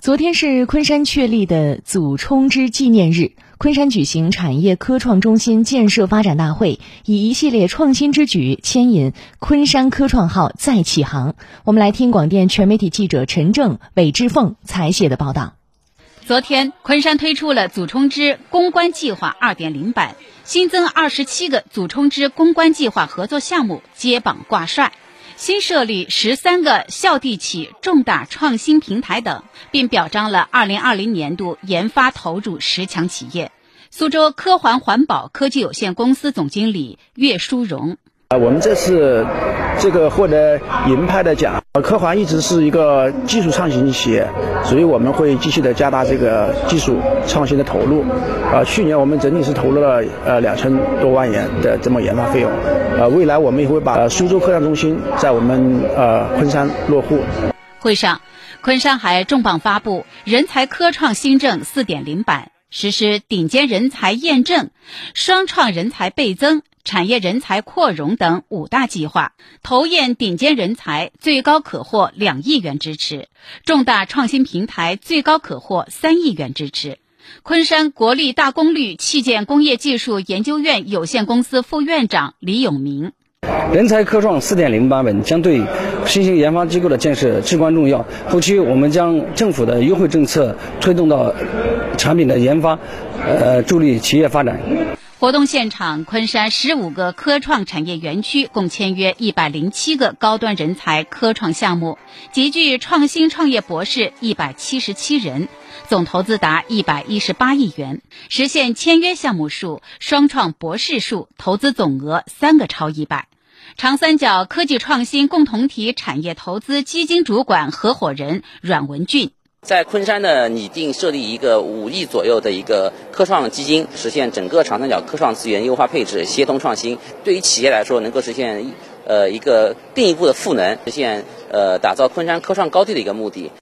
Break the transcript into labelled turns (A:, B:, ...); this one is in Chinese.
A: 昨天是昆山确立的祖冲之纪念日，昆山举行产业科创中心建设发展大会，以一系列创新之举牵引昆山科创号再起航。我们来听广电全媒体记者陈正、韦志凤采写的报道。
B: 昨天，昆山推出了祖冲之攻关计划2.0版，新增二十七个祖冲之攻关计划合作项目接榜挂帅。新设立十三个校地企重大创新平台等，并表彰了二零二零年度研发投入十强企业。苏州科环环保科技有限公司总经理岳淑荣。
C: 啊，我们这次这个获得银牌的奖，科环一直是一个技术创新企业，所以我们会继续的加大这个技术创新的投入。啊，去年我们整体是投入了呃两千多万元的这么研发费用。呃，未来我们也会把苏州科创中心在我们呃昆山落户。
B: 会上，昆山还重磅发布人才科创新政四点零版，实施顶尖人才验证、双创人才倍增。产业人才扩容等五大计划，投验顶尖人才最高可获两亿元支持，重大创新平台最高可获三亿元支持。昆山国立大功率器件工业技术研究院有限公司副院长李永明：
D: 人才科创四点零版本将对新型研发机构的建设至关重要。后期我们将政府的优惠政策推动到产品的研发，呃，助力企业发展。
B: 活动现场，昆山十五个科创产业园区共签约一百零七个高端人才科创项目，集聚创新创业博士一百七十七人，总投资达一百一十八亿元，实现签约项目数、双创博士数、投资总额三个超一百。长三角科技创新共同体产业投资基金主管合伙人阮文俊。
E: 在昆山呢，拟定设立一个五亿左右的一个科创基金，实现整个长三角科创资源优化配置、协同创新。对于企业来说，能够实现呃一个进一步的赋能，实现呃打造昆山科创高地的一个目的。